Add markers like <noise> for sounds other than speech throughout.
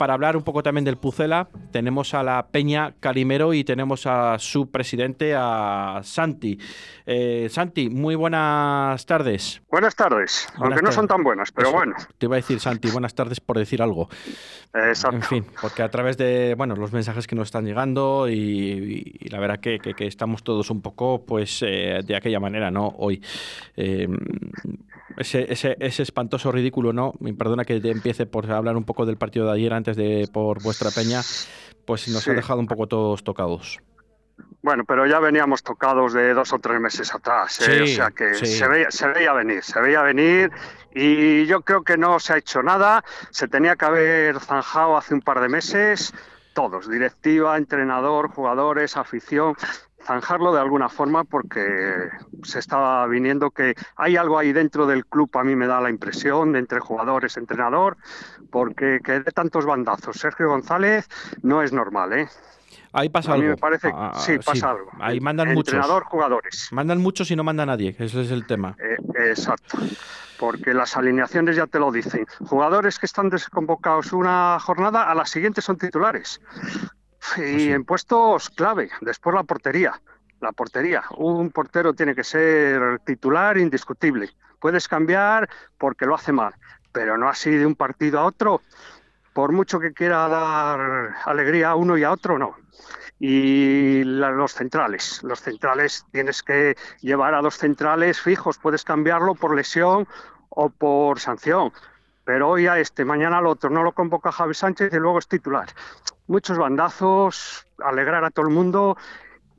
para hablar un poco también del Pucela. Tenemos a la Peña Calimero y tenemos a su presidente, a Santi. Eh, Santi, muy buenas tardes. Buenas tardes, aunque no son tan buenas, pero bueno. Te iba a decir, Santi, buenas tardes por decir algo. Exacto. En fin, porque a través de bueno los mensajes que nos están llegando y, la verdad que, estamos todos un poco pues eh, de aquella manera, ¿no? Hoy. Eh, ese, ese, ese, espantoso ridículo, ¿no? Perdona que empiece por hablar un poco del partido de ayer antes de por vuestra peña, pues nos ha dejado un poco todos tocados. Bueno, pero ya veníamos tocados de dos o tres meses atrás, ¿eh? o sea que se, veía, se veía venir, se veía venir y yo creo que no se ha hecho nada, se tenía que haber zanjado hace un par de meses, todos, directiva, entrenador, jugadores, afición, zanjarlo de alguna forma porque se estaba viniendo que hay algo ahí dentro del club, a mí me da la impresión, de entre jugadores, entrenador, porque que de tantos bandazos Sergio González no es normal, ¿eh? Ahí pasa algo. A mí me parece, ah, sí, pasa algo. Ahí mandan muchos. Entrenador, jugadores. Mandan muchos y no manda nadie, ese es el tema. Eh, exacto, porque las alineaciones ya te lo dicen. Jugadores que están desconvocados una jornada, a la siguiente son titulares. Y pues en puestos clave, después la portería. La portería. Un portero tiene que ser titular indiscutible. Puedes cambiar porque lo hace mal, pero no así de un partido a otro. Por mucho que quiera dar alegría a uno y a otro, no. Y los centrales, los centrales tienes que llevar a los centrales fijos, puedes cambiarlo por lesión o por sanción, pero hoy a este, mañana al otro, no lo convoca Javi Sánchez y luego es titular muchos bandazos, alegrar a todo el mundo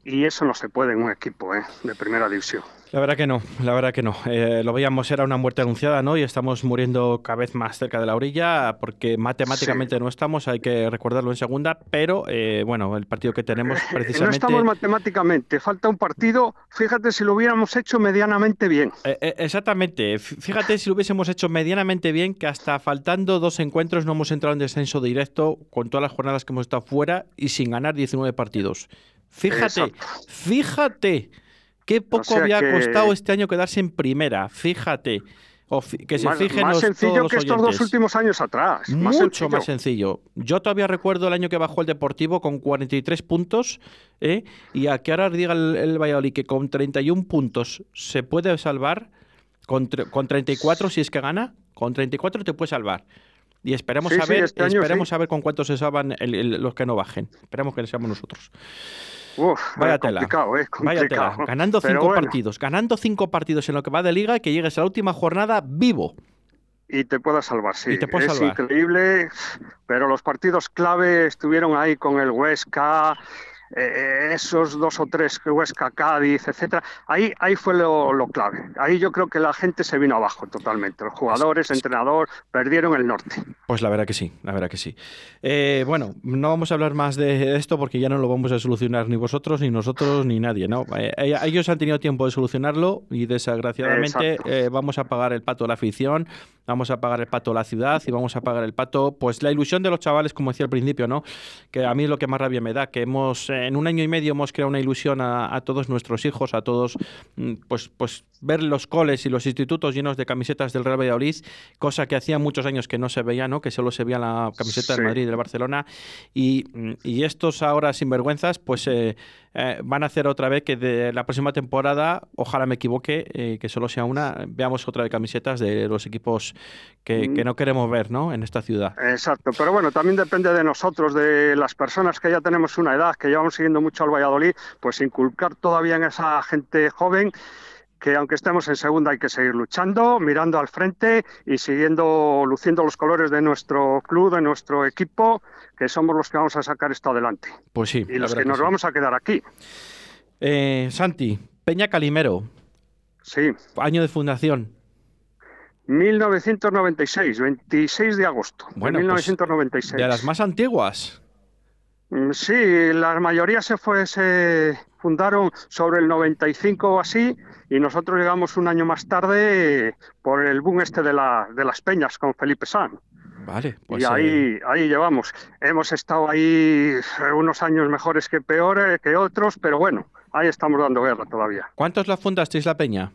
y eso no se puede en un equipo ¿eh? de primera división. La verdad que no, la verdad que no. Eh, lo veíamos, era una muerte anunciada, ¿no? Y estamos muriendo cada vez más cerca de la orilla porque matemáticamente no estamos, hay que recordarlo en segunda, pero eh, bueno, el partido que tenemos precisamente... No estamos matemáticamente, falta un partido, fíjate si lo hubiéramos hecho medianamente bien. exactamente, fíjate si lo hubiésemos hecho medianamente bien, que hasta faltando dos encuentros no hemos entrado en descenso directo con todas las jornadas que hemos estado fuera y sin ganar 19 partidos. Fíjate, fíjate. Qué poco había costado este año quedarse en primera, fíjate. que se más, fijen más sencillo que estos dos últimos años atrás. Mucho más sencillo. Yo todavía recuerdo el año que bajó el Deportivo con 43 puntos ¿eh? y a que ahora diga el, Valladolid que con 31 puntos se puede salvar, con, con 34 si es que gana, con 34 te puede salvar. Y esperemos a ver, este esperemos a ver con cuántos se salvan los que no bajen. Esperemos que seamos nosotros. Uf, Vaya tela. Eh, Vaya tela. Ganando cinco partidos. Ganando cinco partidos en lo que va de liga y que llegues a la última jornada vivo. Y te pueda salvar, sí. es increíble, pero los partidos clave estuvieron ahí con el Huesca, eh, esos dos o tres que Huesca, Cádiz, etcétera, ahí, ahí fue lo, clave. Ahí yo creo que la gente se vino abajo totalmente. Los jugadores, el entrenador, perdieron el norte. Pues la verdad que sí, la verdad que sí. Eh, bueno, no vamos a hablar más de esto porque ya no lo vamos a solucionar ni vosotros, ni nosotros, ni nadie, ¿no? Eh, ellos han tenido tiempo de solucionarlo y desgraciadamente vamos a pagar el pato a la afición, vamos a pagar el pato a la ciudad y vamos a pagar el pato, pues la ilusión de los chavales, como decía al principio, ¿no? Que a mí es lo que más rabia me da, que hemos en un año y medio hemos creado una ilusión a, todos nuestros hijos, a todos, mm, pues, pues ver los coles y los institutos llenos de camisetas del Real Valladolid, cosa que hacía muchos años que no se veía, ¿no? Que solo se veía la camiseta del Madrid y del Barcelona. Y, y, estos ahora sinvergüenzas, pues eh, eh, van a hacer otra vez que de la próxima temporada, ojalá me equivoque, eh, que solo sea una, veamos otra vez camisetas de los equipos que, mm. que, no queremos ver, ¿no? En esta ciudad. Exacto, pero bueno, también depende de nosotros, de las personas que ya tenemos una edad, que llevamos siguiendo mucho al Valladolid, pues inculcar todavía en esa gente joven que aunque estemos en segunda hay que seguir luchando, mirando al frente y siguiendo, luciendo los colores de nuestro club, de nuestro equipo, que somos los que vamos a sacar esto adelante. Pues sí. Y los que, nos vamos a quedar aquí. Eh, Santi, Peña Calimero. Sí. Año de fundación. 1996, 26 de agosto bueno, de 1996. Pues, de las más antiguas. Mm, sí, la mayoría se fue, se fundaron sobre el 95 o así, y nosotros llegamos un año más tarde por el boom este de, la, de las peñas con Felipe San. Vale, pues y ahí, eh, ahí llevamos. Hemos estado ahí unos años mejores que peores que otros, pero bueno, ahí estamos dando guerra todavía. ¿Cuántos la fundasteis la peña?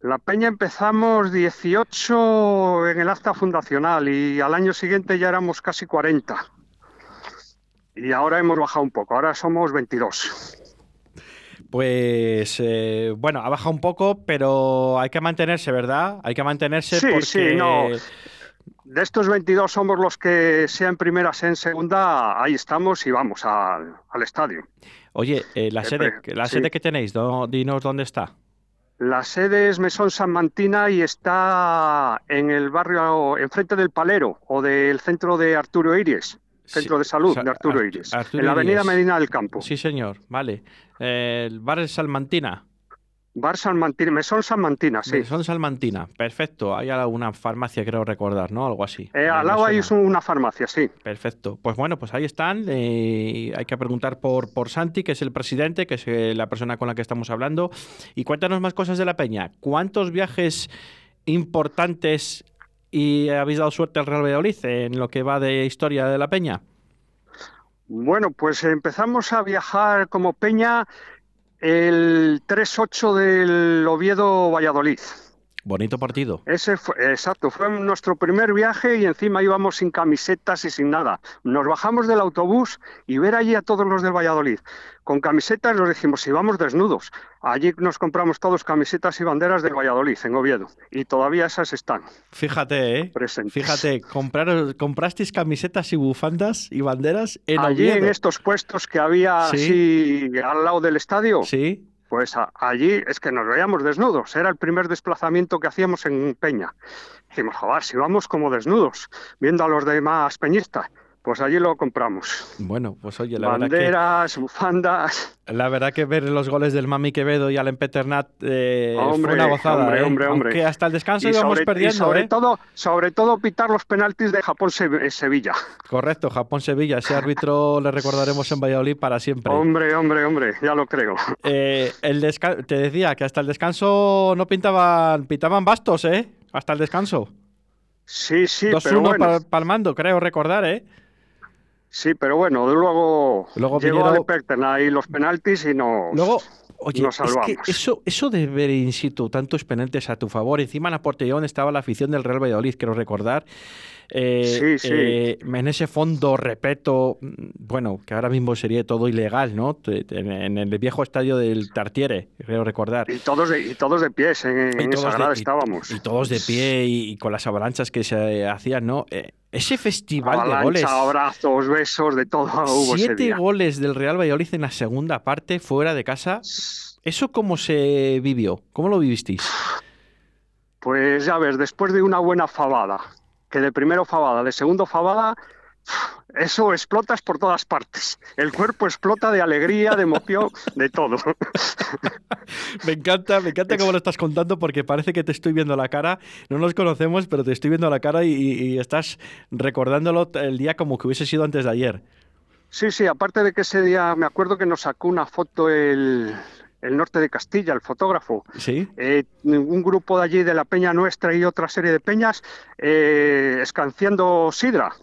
La Peña empezamos 18 en el acta fundacional y al año siguiente ya éramos casi 40. Y ahora hemos bajado un poco, ahora somos 22. Pues eh, bueno, ha bajado un poco, pero hay que mantenerse, ¿verdad? Hay que mantenerse sí, porque... Sí, no. De estos 22 somos los que, sea en primera, sea en segunda, ahí estamos y vamos al estadio. Oye, eh, la, sede, la sede que tenéis, dinos dónde está. La sede es Mesón San Mantina y está en el barrio, enfrente del Palero o del centro de Arturo Iris, centro de salud de Arturo Iris, en la avenida Medina del Campo. Sí, señor, vale. el bar Salmantina. Bar Salmantina, Mesón Salmantina, sí. Mesón Salmantina, perfecto. Hay alguna farmacia, creo recordar, ¿no? Algo así. Eh, al lado hay una farmacia, sí. Perfecto. Pues bueno, pues ahí están. Eh, hay que preguntar por, por Santi, que es el presidente, que es eh, la persona con la que estamos hablando. Y cuéntanos más cosas de la Peña. ¿Cuántos viajes importantes y habéis dado suerte al Real Valladolid en lo que va de historia de la Peña? Bueno, pues empezamos a viajar como Peña el 3-8 del Oviedo Valladolid. Bonito partido. Ese fue, exacto, fue nuestro primer viaje y encima íbamos sin camisetas y sin nada. Nos bajamos del autobús y ver allí a todos los del Valladolid. Con camisetas nos dijimos, si vamos desnudos. Allí nos compramos todos camisetas y banderas del Valladolid, en Oviedo. Y todavía esas están. Fíjate, ¿eh? Presentes. Fíjate, comprar, comprasteis camisetas y bufandas y banderas en Allí en estos puestos que había así al lado del estadio. Sí. Pues allí es que nos veíamos desnudos, era el primer desplazamiento que hacíamos en Peña. Dijimos, joder, si vamos como desnudos, viendo a los demás peñistas, pues allí lo compramos. Bueno, pues oye, la Banderas, verdad que, bufandas. La verdad que ver los goles del Mami Quevedo y Alem Peternat eh, hombre, fue una gozada. Hombre, ¿eh? hombre, hombre. Aunque hasta el descanso íbamos perdiendo. Y sobre, ¿eh? todo, sobre todo pitar los penaltis de Japón-Sevilla. Correcto, Japón-Sevilla. Ese árbitro <laughs> le recordaremos en Valladolid para siempre. Hombre, hombre, hombre, ya lo creo. Eh, el te decía que hasta el descanso no pintaban, pintaban bastos, ¿eh? Hasta el descanso. Sí, sí, 2-1 pero bueno. palmando, creo recordar, ¿eh? Sí, pero bueno, luego, luego llegó vinieron... Perten ahí los penaltis y nos, luego, oye, nos salvamos. Es que eso, eso de ver in situ tantos penaltis a tu favor, encima en la portería estaba la afición del Real Valladolid, quiero recordar, eh, sí, sí. Eh, en ese fondo, repeto, bueno, que ahora mismo sería todo ilegal, ¿no? En el viejo estadio del Tartiere, creo recordar. Y todos de, y todos de pies, en, en esa grada estábamos. Y, y, todos de pie y, y, con las avalanchas que se hacían, ¿no? Eh, ese festival Avalancha, de goles. abrazos, besos, de todo hubo Siete ese día. goles del Real Valladolid en la segunda parte, fuera de casa. ¿Eso cómo se vivió? ¿Cómo lo vivisteis? Pues ya ves, después de una buena fabada, que de primero fabada, de segundo fabada, eso explotas por todas partes. El cuerpo explota de alegría, de emoción, de todo. <laughs> me encanta, me encanta cómo lo estás contando porque parece que te estoy viendo la cara. No nos conocemos, pero te estoy viendo la cara y, y estás recordándolo el día como que hubiese sido antes de ayer. Sí, sí, aparte de que ese día me acuerdo que nos sacó una foto el, el norte de Castilla, el fotógrafo. Sí. Eh, un grupo de allí de la Peña Nuestra y otra serie de peñas eh, escanciando sidra.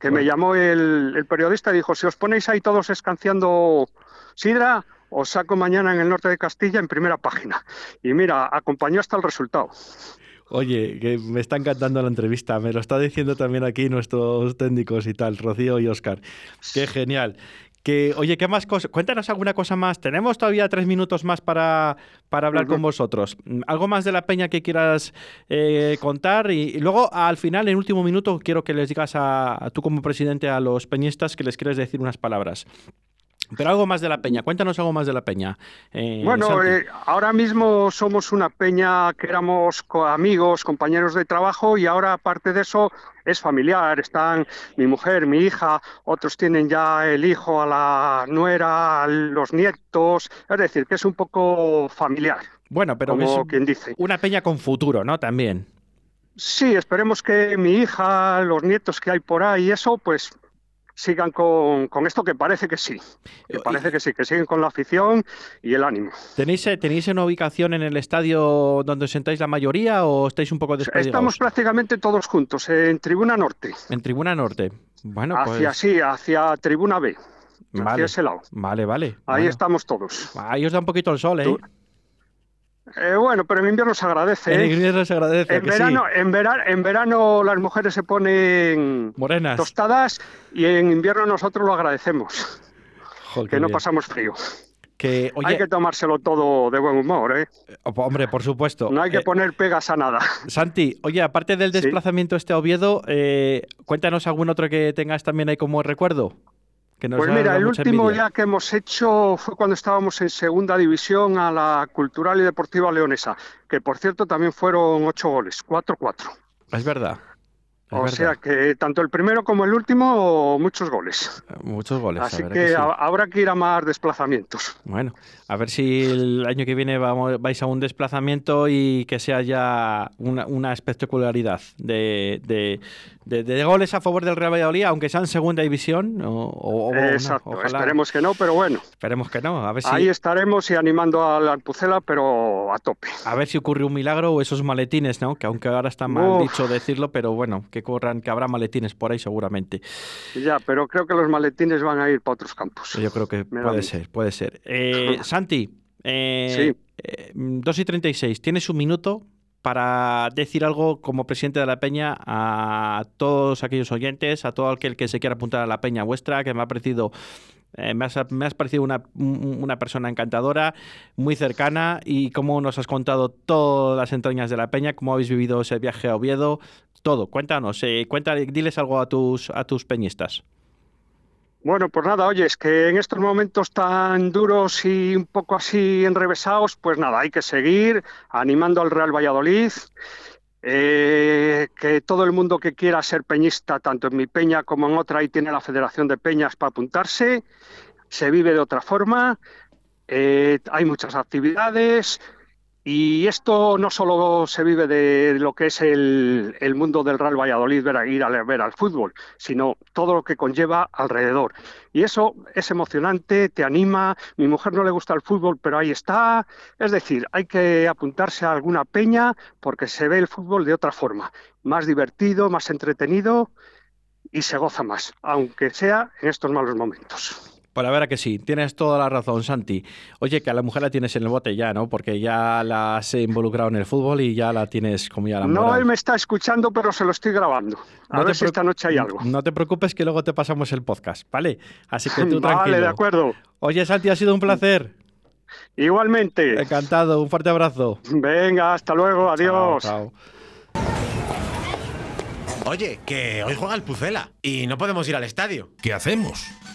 Que bueno. me llamó el, el, periodista y dijo: Si os ponéis ahí todos escanciando sidra, os saco mañana en el norte de Castilla en primera página. Y mira, acompañó hasta el resultado. Oye, que me está encantando la entrevista. Me lo está diciendo también aquí nuestros técnicos y tal, Rocío y Oscar. Qué genial. Que, oye, ¿qué más cosas? Cuéntanos alguna cosa más. Tenemos todavía tres minutos más para, para hablar uh -huh. con vosotros. ¿Algo más de la peña que quieras eh, contar? Y, y, luego, al final, en último minuto, quiero que les digas a, a, tú como presidente a los peñistas que les quieres decir unas palabras. Pero algo más de la peña, cuéntanos algo más de la peña. Eh, bueno, eh, ahora mismo somos una peña que éramos amigos, compañeros de trabajo y ahora aparte de eso es familiar. Están mi mujer, mi hija, otros tienen ya el hijo, a la nuera, a los nietos. Es decir, que es un poco familiar. Bueno, pero como es quien dice. una peña con futuro, ¿no? También. Sí, esperemos que mi hija, los nietos que hay por ahí, eso, pues sigan con, con, esto que parece que sí, que parece que sí, que siguen con la afición y el ánimo. ¿Tenéis, eh, ¿Tenéis una ubicación en el estadio donde os sentáis la mayoría o estáis un poco desperdigados? Estamos prácticamente todos juntos, en Tribuna Norte. En Tribuna Norte, bueno, hacia pues... sí, hacia Tribuna B, vale. hacia ese lado. Vale, vale. Ahí bueno. estamos todos. Ahí os da un poquito el sol, ¿eh? ¿Tú? Eh, bueno, pero en invierno se agradece. En ¿eh? invierno se agradece. En verano, en, verano, en verano las mujeres se ponen Morenas. tostadas y en invierno nosotros lo agradecemos. que no pasamos frío. Que, hay que tomárselo todo de buen humor, ¿eh? Hombre, por supuesto. No hay que poner pegas a nada. Santi, oye, aparte del desplazamiento este a Oviedo, cuéntanos algún otro que tengas también ahí como recuerdo pues mira, el último ya que hemos hecho fue cuando estábamos en segunda división a la Cultural y Deportiva Leonesa, que por cierto también fueron ocho goles, cuatro, cuatro. Es verdad o sea que tanto el primero como el último, muchos goles. Muchos goles. Así que, habrá que ir a más desplazamientos. Bueno, a ver si el año que viene vamos, vais a un desplazamiento y que sea ya una, espectacularidad de, de, goles a favor del Real Valladolid, aunque sea en segunda división. O, Exacto, esperemos que no, pero bueno. Esperemos que no. A ver si... Ahí estaremos y animando a la Alpucela, pero a tope. A ver si ocurre un milagro o esos maletines, ¿no? Que aunque ahora está mal dicho decirlo, pero bueno, que corran, que habrá maletines por ahí seguramente. Ya, pero creo que los maletines van a ir para otros campos. Yo creo que puede ser, puede ser. Eh, <laughs> Santi, eh, 2 eh, y 36, tienes un minuto para decir algo como presidente de la Peña a todos aquellos oyentes, a todo aquel que se quiera apuntar a la Peña vuestra, que me ha parecido eh, me, has, parecido una, una, persona encantadora, muy cercana y cómo nos has contado todas las entrañas de la peña, cómo habéis vivido ese viaje a Oviedo, todo. Cuéntanos, eh, diles algo a tus, a tus peñistas. Bueno, pues nada, oye, es que en estos momentos tan duros y un poco así enrevesados, pues nada, hay que seguir animando al Real Valladolid. Eh, que todo el mundo que quiera ser peñista, tanto en mi peña como en otra, ahí tiene la Federación de Peñas para apuntarse, se vive de otra forma, eh, hay muchas actividades, y esto no solo se vive de lo que es el, mundo del Real Valladolid, ver, ir a ver al fútbol, sino todo lo que conlleva alrededor. Y eso es emocionante, te anima. Mi mujer no le gusta el fútbol, pero ahí está. Es decir, hay que apuntarse a alguna peña porque se ve el fútbol de otra forma, más divertido, más entretenido y se goza más, aunque sea en estos malos momentos. Pues la verdad que sí, tienes toda la razón, Santi. Oye, que a la mujer la tienes en el bote ya, ¿no? Porque ya la has involucrado en el fútbol y ya la tienes como ya la No, él me está escuchando, pero se lo estoy grabando. A ver si esta noche hay algo. No te preocupes que luego te pasamos el podcast, ¿vale? Así que tú <laughs> tranquilo. Vale, de acuerdo. Oye, Santi, ha sido un placer. Igualmente. Encantado, un fuerte abrazo. Venga, hasta luego, adiós. chao. Oye, que hoy juega el Pucela y no podemos ir al estadio. ¿Qué hacemos?